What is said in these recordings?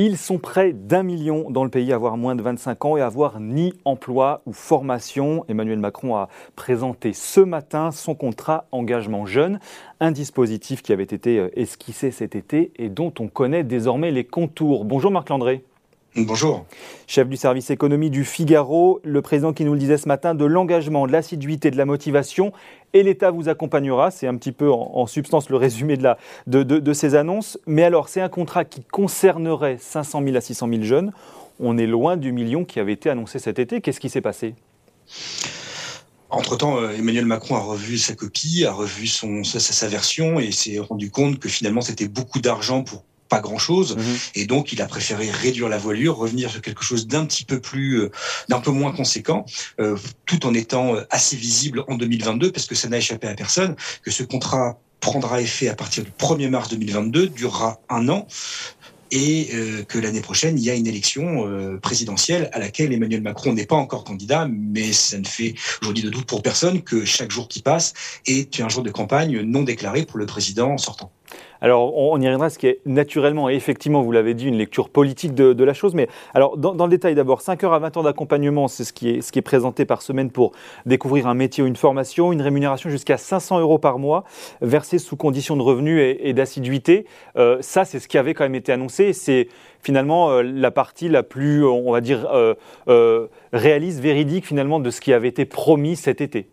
Ils sont près d'un million dans le pays à avoir moins de 25 ans et à avoir ni emploi ou formation. Emmanuel Macron a présenté ce matin son contrat engagement jeune, un dispositif qui avait été euh, esquissé cet été et dont on connaît désormais les contours. Bonjour Marc Landré. Bonjour. Chef du service économie du Figaro, le président qui nous le disait ce matin, de l'engagement, de l'assiduité, de la motivation, et l'État vous accompagnera. C'est un petit peu en, substance le résumé de, la, de, de, ces annonces. Mais alors, c'est un contrat qui concernerait 500 000 à 600 000 jeunes. On est loin du million qui avait été annoncé cet été. Qu'est-ce qui s'est passé? Entre-temps, euh, Emmanuel Macron a revu sa copie, a revu son, sa, sa version et s'est rendu compte que finalement c'était beaucoup d'argent pour pas grand chose mhm. et donc il a préféré réduire la voilure revenir sur quelque chose d'un petit peu plus euh, d'un peu moins conséquent euh, tout en étant euh, assez visible en 2022 parce que ça n'a échappé à personne que ce contrat prendra effet à partir du 1er mars 2022 durera un an et que l'année prochaine, il y a une élection présidentielle à laquelle Emmanuel Macron n'est pas encore candidat, mais ça ne fait aujourd'hui de doute pour personne que chaque jour qui passe est un jour de campagne non déclaré pour le président sortant. Alors, on, y reviendra, ce qui est naturellement et effectivement, vous l'avez dit, une lecture politique de, la chose. Mais alors, dans, le détail d'abord, 5 heures à 20 heures d'accompagnement, c'est ce qui, est, présenté par semaine pour découvrir un métier ou une formation, une rémunération jusqu'à 500 euros par mois, versée sous conditions de revenus et, d'assiduité. Euh, ça, c'est ce qui avait quand même été annoncé. C'est finalement euh, la partie la plus, on va dire, euh, réaliste, véridique finalement de ce qui avait été promis cet été.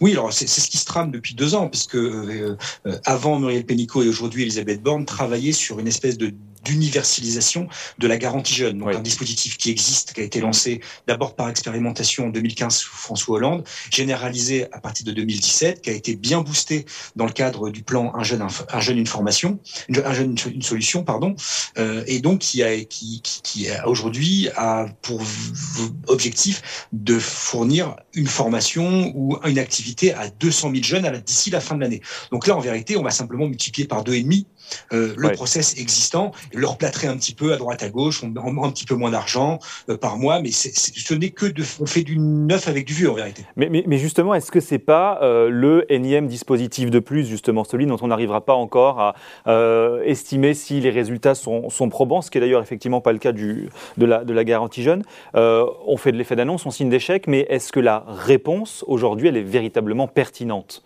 Oui, alors c'est ce qui se trame depuis deux ans, puisque euh, euh, avant Muriel Pénicaud et aujourd'hui Elisabeth Borne travaillaient sur une espèce de d'universalisation de la garantie jeune. Donc un dispositif qui existe, qui a été lancé d'abord par expérimentation en 2015 sous François Hollande, généralisé à partir de 2017, qui a été bien boosté dans le cadre du plan Un jeune, un jeune une formation, un jeune une solution, pardon, euh, et donc qui a qui, qui, qui aujourd'hui a pour objectif de fournir une formation ou une activité à 200 000 jeunes d'ici la fin de l'année. Donc là, en vérité, on va simplement multiplier par deux et demi euh, le process existant, leur plâtrer un petit peu à droite à gauche, on, un petit peu moins d'argent euh, par mois, mais ce n'est que de, on fait du neuf avec du vieux en vérité. Mais, mais, justement, est-ce que c'est pas euh, le énième dispositif de plus, justement celui dont on n'arrivera pas encore à estimer si les résultats sont, sont, probants, ce qui est d'ailleurs effectivement pas le cas du, de, la, de la garantie jeune. on fait de l'effet d'annonce, on signe d'échec, mais est-ce que la réponse aujourd'hui, elle est véritablement pertinente?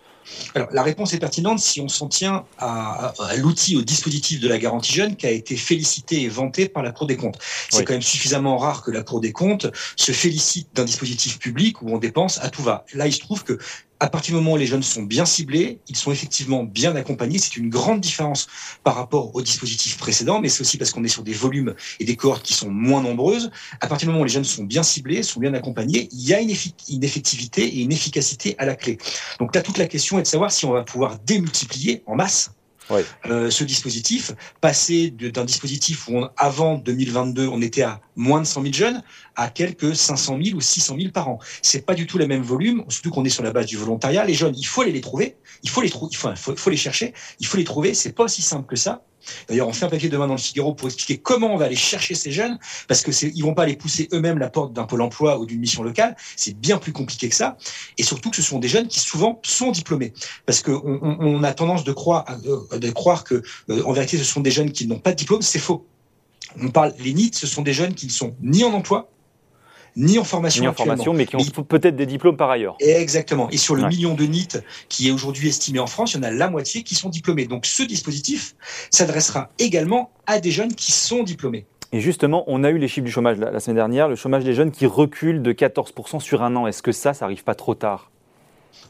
Alors, la réponse est pertinente si on s'en tient à, l'outil, au dispositif de la garantie jeune qui a été félicité et vanté par la Cour des comptes. C'est quand même suffisamment rare que la Cour des comptes se félicite d'un dispositif public où on dépense à tout va. Là, il se trouve que à partir du moment où les jeunes sont bien ciblés, ils sont effectivement bien accompagnés. C'est une grande différence par rapport au dispositif précédent, mais c'est aussi parce qu'on est sur des volumes et des cohortes qui sont moins nombreuses. À partir du moment où les jeunes sont bien ciblés, sont bien accompagnés, il y a une, effectivité et une efficacité à la clé. Donc là, toute la question est de savoir si on va pouvoir démultiplier en masse euh, ce dispositif, passer d'un dispositif où avant 2022 on était à moins de 100 000 jeunes à quelques 500 000 ou 600 000 par an. C'est pas du tout le même volume, surtout qu'on est sur la base du volontariat. Les jeunes, il faut aller les trouver, il faut les trouver, il faut les chercher, il faut les trouver. C'est pas aussi simple que ça. D'ailleurs, on fait un papier demain dans le Figaro pour expliquer comment on va aller chercher ces jeunes, parce que ils vont pas aller pousser eux-mêmes la porte d'un pôle emploi ou d'une mission locale. C'est bien plus compliqué que ça. Et surtout que ce sont des jeunes qui souvent sont diplômés, parce qu'on on, a tendance de croire, euh, de croire que, euh, en vérité, ce sont des jeunes qui n'ont pas de diplôme. C'est faux. On parle, les NIT, ce sont des jeunes qui ne sont ni en emploi, ni en formation. Ni en formation, mais qui ont peut-être des diplômes par ailleurs. Exactement. Et sur le million de NIT qui est aujourd'hui estimé en France, il y en a la moitié qui sont diplômés. Donc ce dispositif s'adressera également à des jeunes qui sont diplômés. Et justement, on a eu les chiffres du chômage la, semaine dernière, le chômage des jeunes qui recule de 14% sur un an. Est-ce que ça, ça arrive pas trop tard?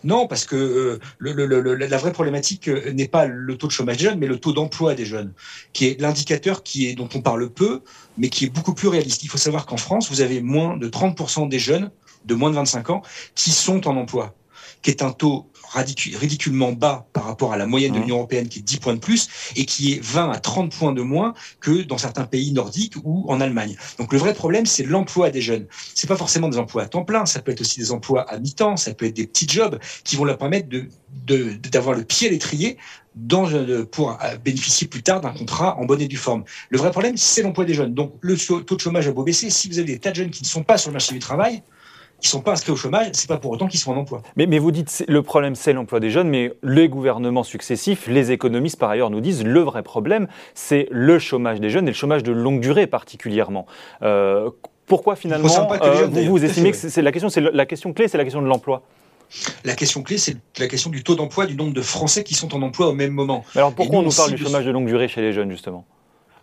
Non, parce que euh, la vraie problématique euh, n'est pas le taux de chômage des jeunes, mais le taux d'emploi des jeunes, qui est l'indicateur qui est dont on parle peu, mais qui est beaucoup plus réaliste. Il faut savoir qu'en France, vous avez moins de 30% des jeunes de moins de 25 ans qui sont en emploi, qui est un taux ridiculement bas par rapport à la moyenne de mmh. l'Union européenne qui est 10 points de plus et qui est 20 à 30 points de moins que dans certains pays nordiques ou en Allemagne. Donc le vrai problème, c'est l'emploi des jeunes. C'est pas forcément des emplois à temps plein, ça peut être aussi des emplois à mi-temps, ça peut être des petits jobs qui vont leur permettre de d'avoir le pied à l'étrier dans, pour bénéficier plus tard d'un contrat en bonne et due forme. Le vrai problème, c'est l'emploi des jeunes. Donc le taux de chômage a beau baisser. Si vous avez des tas de jeunes qui ne sont pas sur le marché du travail, qui sont pas inscrits au chômage, c'est pas pour autant qu'ils sont en emploi. Mais, mais vous dites le problème c'est l'emploi des jeunes, mais les gouvernements successifs, les économistes par ailleurs nous disent le vrai problème c'est le chômage des jeunes et le chômage de longue durée particulièrement. Euh, pourquoi finalement euh, vous, vous estimez que c'est la question, c'est la question clé, c'est la question de l'emploi? La question clé, c'est la question du taux d'emploi, du nombre de Français qui sont en emploi au même moment. alors pourquoi on nous parle du chômage de longue durée chez les jeunes, justement?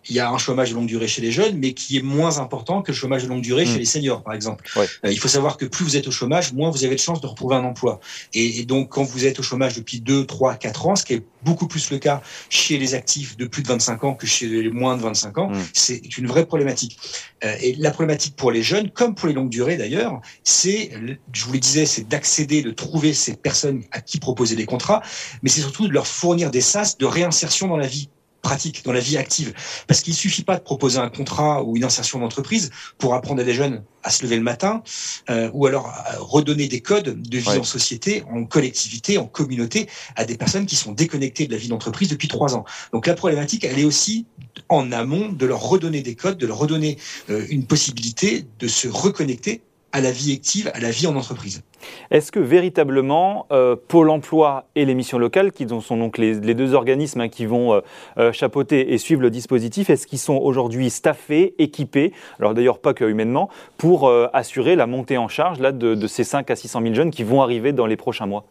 Il y a un chômage de longue durée chez les jeunes, mais qui est moins important que le chômage de longue durée chez hmm. les seniors, par exemple. Euh, il faut savoir que plus vous êtes au chômage, moins vous avez de chances de retrouver un emploi. Et, donc, quand vous êtes au chômage depuis 2, 3, 4 ans, ce qui est beaucoup plus le cas chez les actifs de plus de 25 ans que chez les moins de 25 ans, hmm. c'est une vraie problématique. Euh, et la problématique pour les jeunes, comme pour les longues durées d'ailleurs, c'est, je vous le disais, c'est d'accéder, de trouver ces personnes à qui proposer des contrats, mais c'est surtout de leur fournir des sas de réinsertion dans la vie pratique, dans la vie active. Parce qu'il suffit pas de proposer un contrat ou une insertion d'entreprise pour apprendre à des jeunes à se lever le matin, euh, ou alors redonner des codes de vie en société, en collectivité, en communauté, à des personnes qui sont déconnectées de la vie d'entreprise depuis trois ans. Donc la problématique, elle est aussi en amont de leur redonner des codes, de leur redonner euh, une possibilité de se reconnecter à la vie active, à la vie en entreprise. Est-ce que véritablement euh, Pôle Emploi et les missions locales, qui sont donc les, deux organismes hein, qui vont euh, euh, chapeauter et suivre le dispositif, est-ce qu'ils sont aujourd'hui staffés, équipés, alors d'ailleurs pas que humainement, pour assurer la montée en charge là, de, ces 5 à 600 000 jeunes qui vont arriver dans les prochains mois?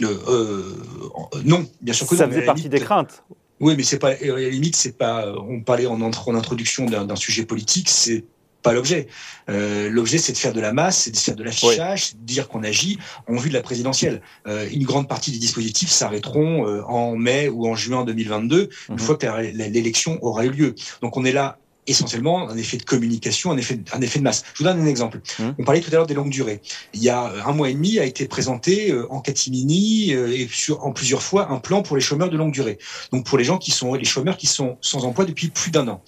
Non, bien sûr que Ça faisait partie des craintes. Oui, mais c'est pas, à la limite, c'est pas, on parlait en, en introduction d'un sujet politique, c'est pas l'objet. Euh, l'objet, c'est de faire de la masse, c'est de faire de l'affichage, de dire qu'on agit en vue de la présidentielle. Euh, une grande partie des dispositifs s'arrêteront euh, en mai ou en juin 2022, une mhm. fois que l'élection aura eu lieu. Donc on est là essentiellement un effet de communication, un effet, un effet de masse. Je vous donne un exemple. Mhm. On parlait tout à l'heure des longues durées. Il y a un mois et demi a été présenté en catimini et sur, en plusieurs fois un plan pour les chômeurs de longue durée. Donc pour les gens qui sont les chômeurs qui sont sans emploi depuis plus d'un an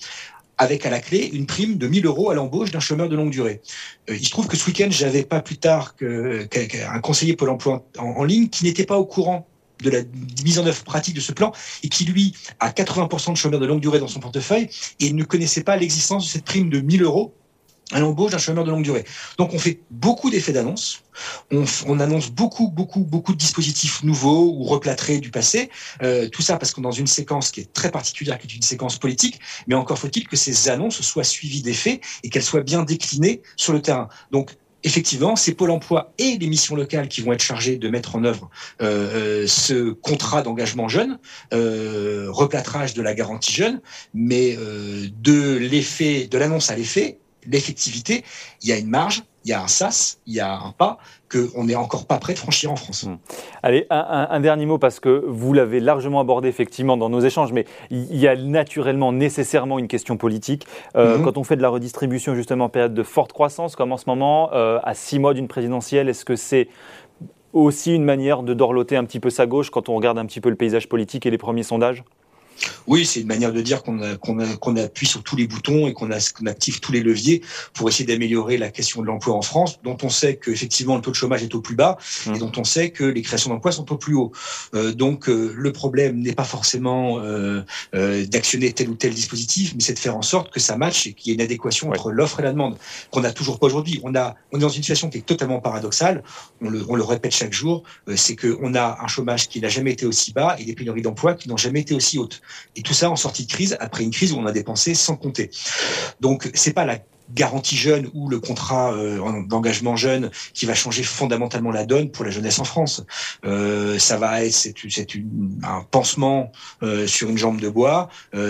avec à la clé une prime de 1000 euros à l'embauche d'un chômeur de longue durée. Euh, il se trouve que ce week-end, j'avais pas plus tard qu'un conseiller Pôle emploi en, ligne qui n'était pas au courant de la mise en œuvre pratique de ce plan et qui, lui, a 80% de chômeurs de longue durée dans son portefeuille et ne connaissait pas l'existence de cette prime de 1000 euros à l'embauche d'un chômeur de longue durée. Donc on fait beaucoup d'effets d'annonce, on, annonce beaucoup, beaucoup, beaucoup de dispositifs nouveaux ou replâtrés du passé, euh, tout ça parce qu'on est dans une séquence qui est très particulière, qui est une séquence politique, mais encore faut-il que ces annonces soient suivies d'effets et qu'elles soient bien déclinées sur le terrain. Donc effectivement, c'est Pôle emploi et les missions locales qui vont être chargées de mettre en œuvre euh, euh, ce contrat d'engagement jeune, replâtrage de la garantie jeune, mais de l'effet, de l'annonce à l'effet, l'effectivité, il y a une marge, il y a un sas, il y a un pas qu'on n'est encore pas prêt de franchir en France. Hmm. Allez, un, dernier mot parce que vous l'avez largement abordé effectivement dans nos échanges, mais il y a naturellement, nécessairement une question politique. Euh, mhm. Quand on fait de la redistribution justement en période de forte croissance, comme en ce moment, euh, à six mois d'une présidentielle, est-ce que c'est aussi une manière de dorloter un petit peu sa gauche quand on regarde un petit peu le paysage politique et les premiers sondages? Oui, c'est une manière de dire qu'on appuie sur tous les boutons et qu'on active tous les leviers pour essayer d'améliorer la question de l'emploi en France, dont on sait qu'effectivement le taux de chômage est au plus bas et mmh. dont on sait que les créations d'emplois sont au plus haut. Euh, donc euh, le problème n'est pas forcément euh, d'actionner tel ou tel dispositif, mais c'est de faire en sorte que ça matche et qu'il y ait une adéquation entre l'offre et la demande, qu'on n'a toujours pas aujourd'hui. On, a, on est dans une situation qui est totalement paradoxale, on le, on le répète chaque jour, c'est qu'on a un chômage qui n'a jamais été aussi bas et des pénuries d'emplois qui n'ont jamais été aussi hautes. Et tout ça en sortie de crise, après une crise où on a dépensé sans compter. Donc, c'est pas la garantie jeune ou le contrat euh, d'engagement jeune qui va changer fondamentalement la donne pour la jeunesse en France. Euh, ça va être c'est, c'est un pansement euh, sur une jambe de bois.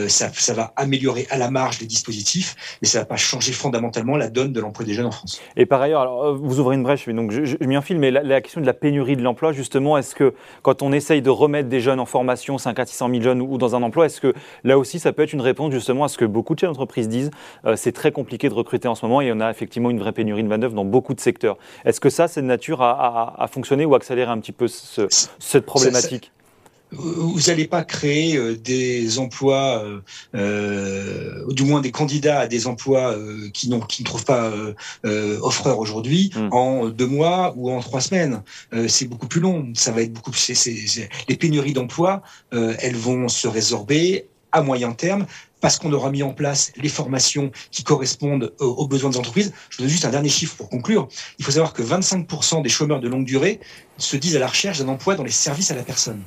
Ça, ça va améliorer à la marge les dispositifs, mais ça va pas changer fondamentalement la donne de l'emploi des jeunes en France. Et par ailleurs, alors vous ouvrez une brèche, donc je, je, je m'y enfile, mais la, question de la pénurie de l'emploi, justement, est-ce que quand on essaye de remettre des jeunes en formation, 5 à 600 000 jeunes ou, ou dans un emploi, est-ce que là aussi ça peut être une réponse justement à ce que beaucoup de chefs d'entreprise disent, c'est très compliqué de recruter en ce moment et on a effectivement une vraie pénurie de main-d'œuvre dans beaucoup de secteurs. Est-ce que ça, c'est de nature à, fonctionner ou accélérer un petit peu cette problématique? Vous n'allez pas créer euh, des emplois, euh, euh, du moins des candidats à des emplois euh, qui, qui ne trouvent pas euh, offreur aujourd'hui hmm. en deux mois ou en trois semaines. c'est beaucoup plus long. Ça va être beaucoup. plus. les pénuries d'emplois, elles vont se résorber à moyen terme parce qu'on aura mis en place les formations qui correspondent aux, besoins des entreprises. Je vous donne juste un dernier chiffre pour conclure. Il faut savoir que 25% des chômeurs de longue durée se disent à la recherche d'un emploi dans les services à la personne.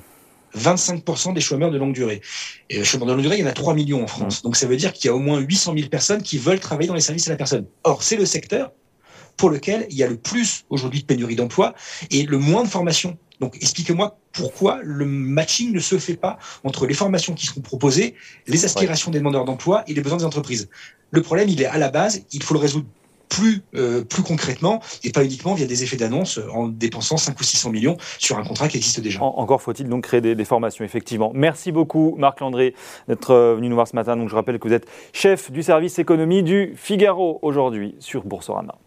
25% des chômeurs de longue durée. Et les chômeurs de longue durée, il y en a 3 millions en France. Donc ça veut dire qu'il y a au moins 800 000 personnes qui veulent travailler dans les services à la personne. Or, c'est le secteur pour lequel il y a le plus aujourd'hui de pénurie d'emploi et le moins de formation. Donc expliquez-moi pourquoi le matching ne se fait pas entre les formations qui seront proposées, les aspirations des demandeurs d'emploi et les besoins des entreprises. Le problème, il est à la base, il faut le résoudre plus, euh, plus concrètement et pas uniquement via des effets d'annonce en dépensant 5 ou 600 millions sur un contrat qui existe déjà. encore faut-il donc créer des, des, formations, effectivement. Merci beaucoup, Marc Landré, d'être euh, venu nous voir ce matin. Donc, je rappelle que vous êtes chef du service économie du Figaro aujourd'hui sur Boursorama.